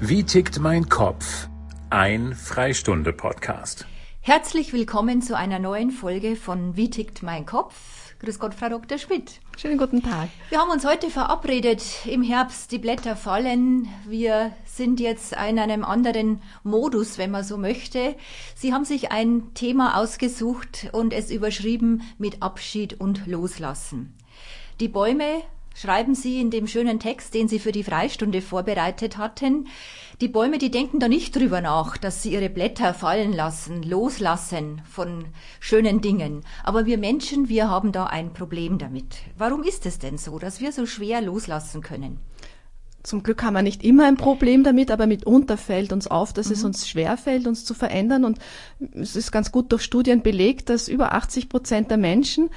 Wie tickt mein Kopf? Ein Freistunde-Podcast. Herzlich willkommen zu einer neuen Folge von Wie tickt mein Kopf? Grüß Gott, Frau Dr. Schmidt. Schönen guten Tag. Wir haben uns heute verabredet. Im Herbst, die Blätter fallen. Wir sind jetzt in einem anderen Modus, wenn man so möchte. Sie haben sich ein Thema ausgesucht und es überschrieben mit Abschied und Loslassen. Die Bäume schreiben Sie in dem schönen Text, den Sie für die Freistunde vorbereitet hatten. Die Bäume, die denken da nicht drüber nach, dass sie ihre Blätter fallen lassen, loslassen von schönen Dingen. Aber wir Menschen, wir haben da ein Problem damit. Warum ist es denn so, dass wir so schwer loslassen können? Zum Glück haben wir nicht immer ein Problem damit, aber mitunter fällt uns auf, dass mhm. es uns schwer fällt, uns zu verändern. Und es ist ganz gut durch Studien belegt, dass über 80 Prozent der Menschen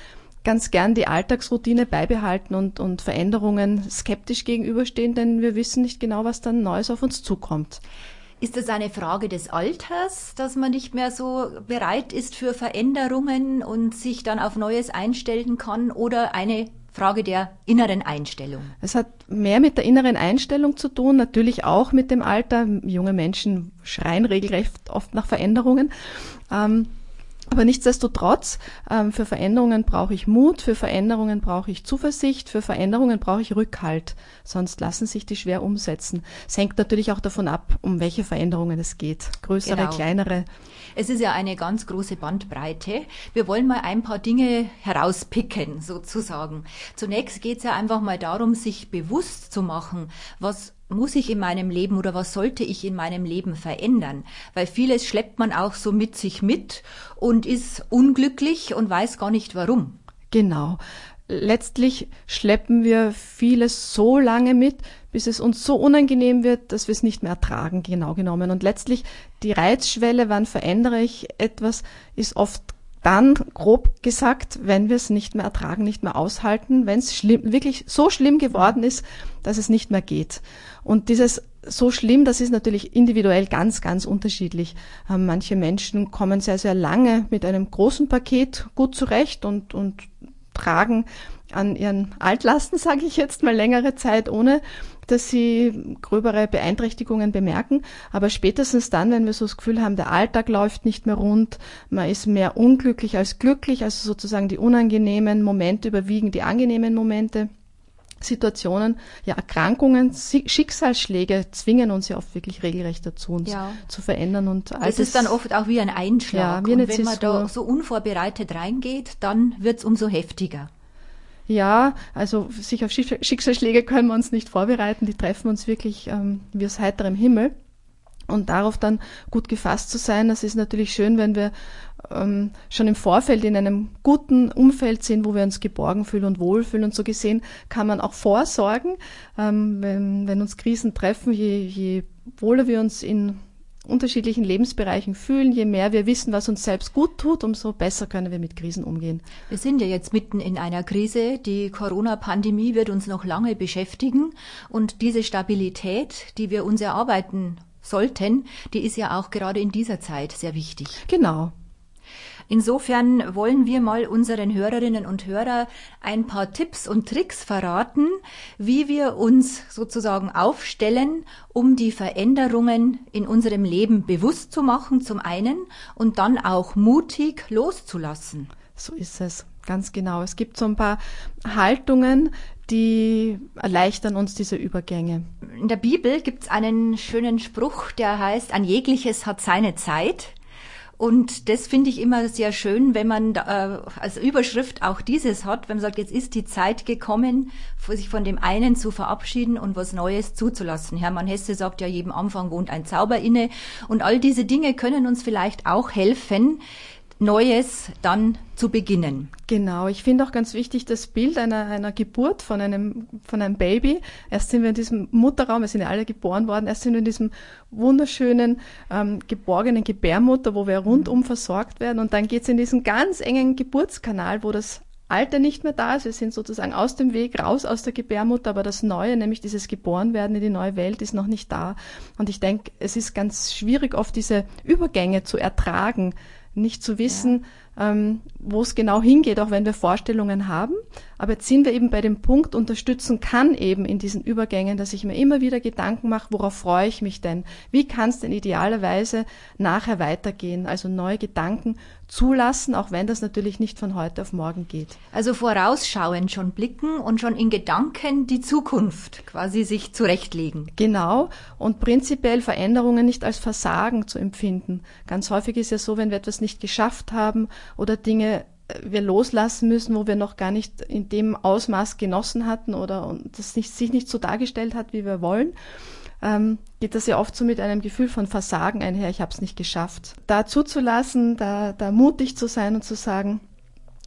ganz gern die Alltagsroutine beibehalten und, und Veränderungen skeptisch gegenüberstehen, denn wir wissen nicht genau, was dann Neues auf uns zukommt. Ist das eine Frage des Alters, dass man nicht mehr so bereit ist für Veränderungen und sich dann auf Neues einstellen kann oder eine Frage der inneren Einstellung? Es hat mehr mit der inneren Einstellung zu tun, natürlich auch mit dem Alter. Junge Menschen schreien regelrecht oft nach Veränderungen. Ähm, aber nichtsdestotrotz, ähm, für Veränderungen brauche ich Mut, für Veränderungen brauche ich Zuversicht, für Veränderungen brauche ich Rückhalt. Sonst lassen sich die schwer umsetzen. Es hängt natürlich auch davon ab, um welche Veränderungen es geht. Größere, genau. kleinere. Es ist ja eine ganz große Bandbreite. Wir wollen mal ein paar Dinge herauspicken, sozusagen. Zunächst geht es ja einfach mal darum, sich bewusst zu machen, was muss ich in meinem Leben oder was sollte ich in meinem Leben verändern? Weil vieles schleppt man auch so mit sich mit und ist unglücklich und weiß gar nicht warum. Genau. Letztlich schleppen wir vieles so lange mit, bis es uns so unangenehm wird, dass wir es nicht mehr ertragen, genau genommen. Und letztlich die Reizschwelle, wann verändere ich etwas, ist oft dann grob gesagt, wenn wir es nicht mehr ertragen, nicht mehr aushalten, wenn es schlimm, wirklich so schlimm geworden ist, dass es nicht mehr geht. Und dieses so schlimm, das ist natürlich individuell ganz, ganz unterschiedlich. Ähm, manche Menschen kommen sehr, sehr lange mit einem großen Paket gut zurecht und, und tragen an ihren Altlasten, sage ich jetzt mal längere Zeit, ohne dass sie gröbere Beeinträchtigungen bemerken. Aber spätestens dann, wenn wir so das Gefühl haben, der Alltag läuft nicht mehr rund, man ist mehr unglücklich als glücklich, also sozusagen die unangenehmen Momente überwiegen die angenehmen Momente. Situationen, ja, Erkrankungen, Schicksalsschläge zwingen uns ja oft wirklich regelrecht dazu, uns ja. zu verändern und all das ist dann oft auch wie ein Einschlag. Ja, wie und wenn man da so unvorbereitet reingeht, dann wird's umso heftiger. Ja, also sich auf Schicksalsschläge können wir uns nicht vorbereiten, die treffen uns wirklich ähm, wie aus heiterem Himmel. Und darauf dann gut gefasst zu sein, das ist natürlich schön, wenn wir ähm, schon im Vorfeld in einem guten Umfeld sind, wo wir uns geborgen fühlen und wohlfühlen. Und so gesehen kann man auch vorsorgen, ähm, wenn, wenn uns Krisen treffen, je, je wohler wir uns in unterschiedlichen Lebensbereichen fühlen, je mehr wir wissen, was uns selbst gut tut, umso besser können wir mit Krisen umgehen. Wir sind ja jetzt mitten in einer Krise. Die Corona-Pandemie wird uns noch lange beschäftigen. Und diese Stabilität, die wir uns erarbeiten sollten, die ist ja auch gerade in dieser Zeit sehr wichtig. Genau. Insofern wollen wir mal unseren Hörerinnen und Hörer ein paar Tipps und Tricks verraten, wie wir uns sozusagen aufstellen, um die Veränderungen in unserem Leben bewusst zu machen, zum einen, und dann auch mutig loszulassen. So ist es, ganz genau. Es gibt so ein paar Haltungen, die erleichtern uns diese Übergänge. In der Bibel gibt es einen schönen Spruch, der heißt, ein jegliches hat seine Zeit. Und das finde ich immer sehr schön, wenn man äh, als Überschrift auch dieses hat, wenn man sagt, jetzt ist die Zeit gekommen, sich von dem einen zu verabschieden und was Neues zuzulassen. Hermann Hesse sagt ja, jedem Anfang wohnt ein Zauber inne. Und all diese Dinge können uns vielleicht auch helfen, Neues dann zu beginnen. Genau, ich finde auch ganz wichtig das Bild einer, einer Geburt von einem, von einem Baby. Erst sind wir in diesem Mutterraum, wir sind ja alle geboren worden, erst sind wir in diesem wunderschönen, ähm, geborgenen Gebärmutter, wo wir rundum versorgt werden und dann geht's in diesen ganz engen Geburtskanal, wo das Alte nicht mehr da ist. Wir sind sozusagen aus dem Weg, raus aus der Gebärmutter, aber das Neue, nämlich dieses Geborenwerden in die neue Welt, ist noch nicht da. Und ich denke, es ist ganz schwierig, oft diese Übergänge zu ertragen, nicht zu wissen, ähm, wo es genau hingeht, auch wenn wir Vorstellungen haben. Aber jetzt sind wir eben bei dem Punkt, unterstützen kann eben in diesen Übergängen, dass ich mir immer wieder Gedanken mache, worauf freue ich mich denn? Wie kann es denn idealerweise nachher weitergehen? Also neue Gedanken zulassen, auch wenn das natürlich nicht von heute auf morgen geht. Also vorausschauend schon blicken und schon in Gedanken die Zukunft quasi sich zurechtlegen. Genau. Und prinzipiell Veränderungen nicht als Versagen zu empfinden. Ganz häufig ist ja so, wenn wir etwas nicht geschafft haben oder Dinge äh, wir loslassen müssen, wo wir noch gar nicht in dem Ausmaß genossen hatten oder das nicht, sich nicht so dargestellt hat, wie wir wollen, ähm, geht das ja oft so mit einem Gefühl von Versagen einher, ich habe es nicht geschafft. Da zuzulassen, da, da mutig zu sein und zu sagen,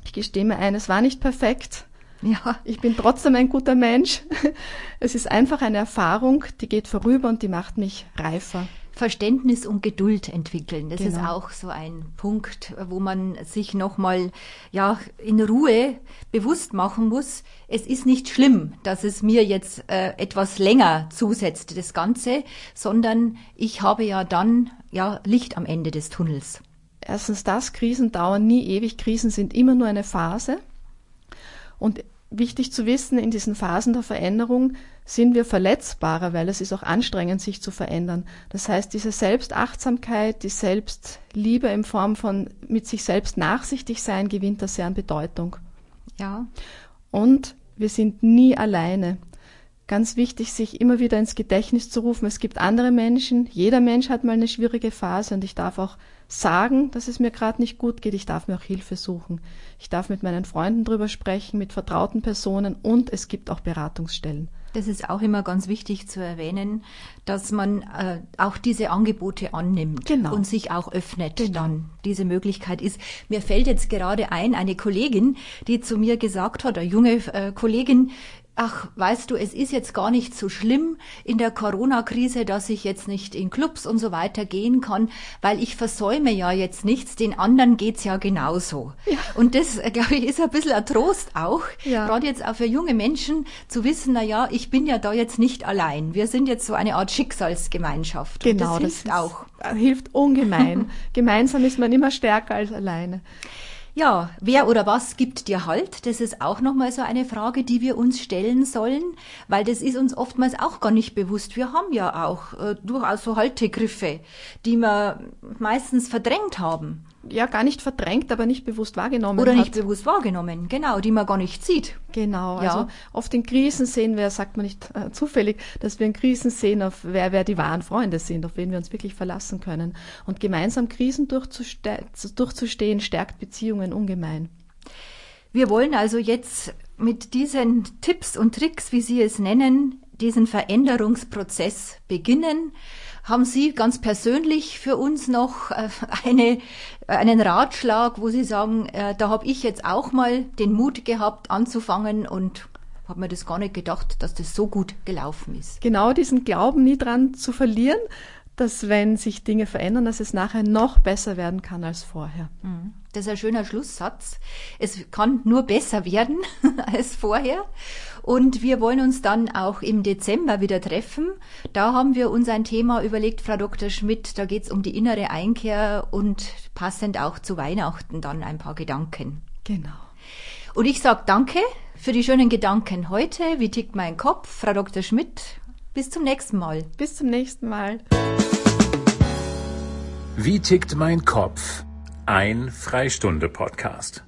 ich gestehe mir ein, es war nicht perfekt. Ja. Ich bin trotzdem ein guter Mensch. Es ist einfach eine Erfahrung, die geht vorüber und die macht mich reifer. Verständnis und Geduld entwickeln. Das genau. ist auch so ein Punkt, wo man sich nochmal ja, in Ruhe bewusst machen muss. Es ist nicht schlimm, dass es mir jetzt äh, etwas länger zusetzt, das Ganze, sondern ich habe ja dann ja Licht am Ende des Tunnels. Erstens das, Krisen dauern nie ewig, Krisen sind immer nur eine Phase. Und wichtig zu wissen, in diesen Phasen der Veränderung sind wir verletzbarer, weil es ist auch anstrengend, sich zu verändern. Das heißt, diese Selbstachtsamkeit, die Selbstliebe in Form von mit sich selbst nachsichtig sein, gewinnt da sehr an Bedeutung. Ja. Und wir sind nie alleine. Ganz wichtig, sich immer wieder ins Gedächtnis zu rufen. Es gibt andere Menschen. Jeder Mensch hat mal eine schwierige Phase und ich darf auch sagen, dass es mir gerade nicht gut geht. Ich darf mir auch Hilfe suchen. Ich darf mit meinen Freunden drüber sprechen, mit vertrauten Personen und es gibt auch Beratungsstellen. Das ist auch immer ganz wichtig zu erwähnen, dass man äh, auch diese Angebote annimmt genau. und sich auch öffnet. Genau. Dann diese Möglichkeit ist. Mir fällt jetzt gerade ein, eine Kollegin, die zu mir gesagt hat, eine junge äh, Kollegin, ach, weißt du, es ist jetzt gar nicht so schlimm in der Corona-Krise, dass ich jetzt nicht in Clubs und so weiter gehen kann, weil ich versäume ja jetzt nichts, den anderen geht's ja genauso. Ja. Und das, äh, glaube ich, ist ein bisschen ein Trost auch, ja. gerade jetzt auch für junge Menschen zu wissen, na ja, ich bin ja da jetzt nicht allein. Wir sind jetzt so eine Art Schicksalsgemeinschaft. Genau, das hilft das auch. Hilft ungemein. Gemeinsam ist man immer stärker als alleine. Ja, wer oder was gibt dir Halt? Das ist auch nochmal so eine Frage, die wir uns stellen sollen, weil das ist uns oftmals auch gar nicht bewusst. Wir haben ja auch äh, durchaus so Haltegriffe, die wir meistens verdrängt haben ja gar nicht verdrängt, aber nicht bewusst wahrgenommen Oder nicht hat. bewusst wahrgenommen, genau, die man gar nicht sieht. Genau, ja. also oft in Krisen sehen wir, sagt man nicht äh, zufällig, dass wir in Krisen sehen, auf wer, wer die wahren Freunde sind, auf wen wir uns wirklich verlassen können. Und gemeinsam Krisen durchzuste durchzustehen, stärkt Beziehungen ungemein. Wir wollen also jetzt mit diesen Tipps und Tricks, wie Sie es nennen, diesen Veränderungsprozess beginnen. Haben Sie ganz persönlich für uns noch äh, eine, einen Ratschlag, wo Sie sagen, äh, da habe ich jetzt auch mal den Mut gehabt anzufangen und habe mir das gar nicht gedacht, dass das so gut gelaufen ist. Genau diesen Glauben nie dran zu verlieren, dass wenn sich Dinge verändern, dass es nachher noch besser werden kann als vorher. Mhm. Das ist ein schöner Schlusssatz. Es kann nur besser werden als vorher. Und wir wollen uns dann auch im Dezember wieder treffen. Da haben wir uns ein Thema überlegt, Frau Dr. Schmidt. Da geht es um die innere Einkehr und passend auch zu Weihnachten dann ein paar Gedanken. Genau. Und ich sage danke für die schönen Gedanken heute. Wie tickt mein Kopf? Frau Dr. Schmidt, bis zum nächsten Mal. Bis zum nächsten Mal. Wie tickt mein Kopf? Ein Freistunde-Podcast.